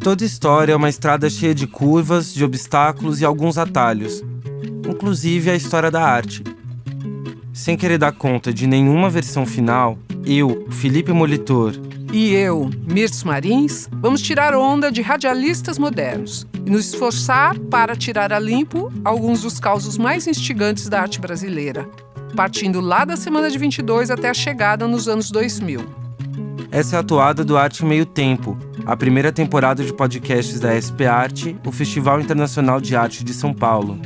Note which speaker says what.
Speaker 1: Toda história é uma estrada cheia de curvas, de obstáculos e alguns atalhos, inclusive a história da arte. Sem querer dar conta de nenhuma versão final, eu, Felipe Molitor,
Speaker 2: e eu, Mirtz Marins, vamos tirar onda de radialistas modernos e nos esforçar para tirar a limpo alguns dos causos mais instigantes da arte brasileira, partindo lá da semana de 22 até a chegada nos anos 2000.
Speaker 1: Essa é a atuada do Arte Meio Tempo, a primeira temporada de podcasts da SP Arte, o Festival Internacional de Arte de São Paulo.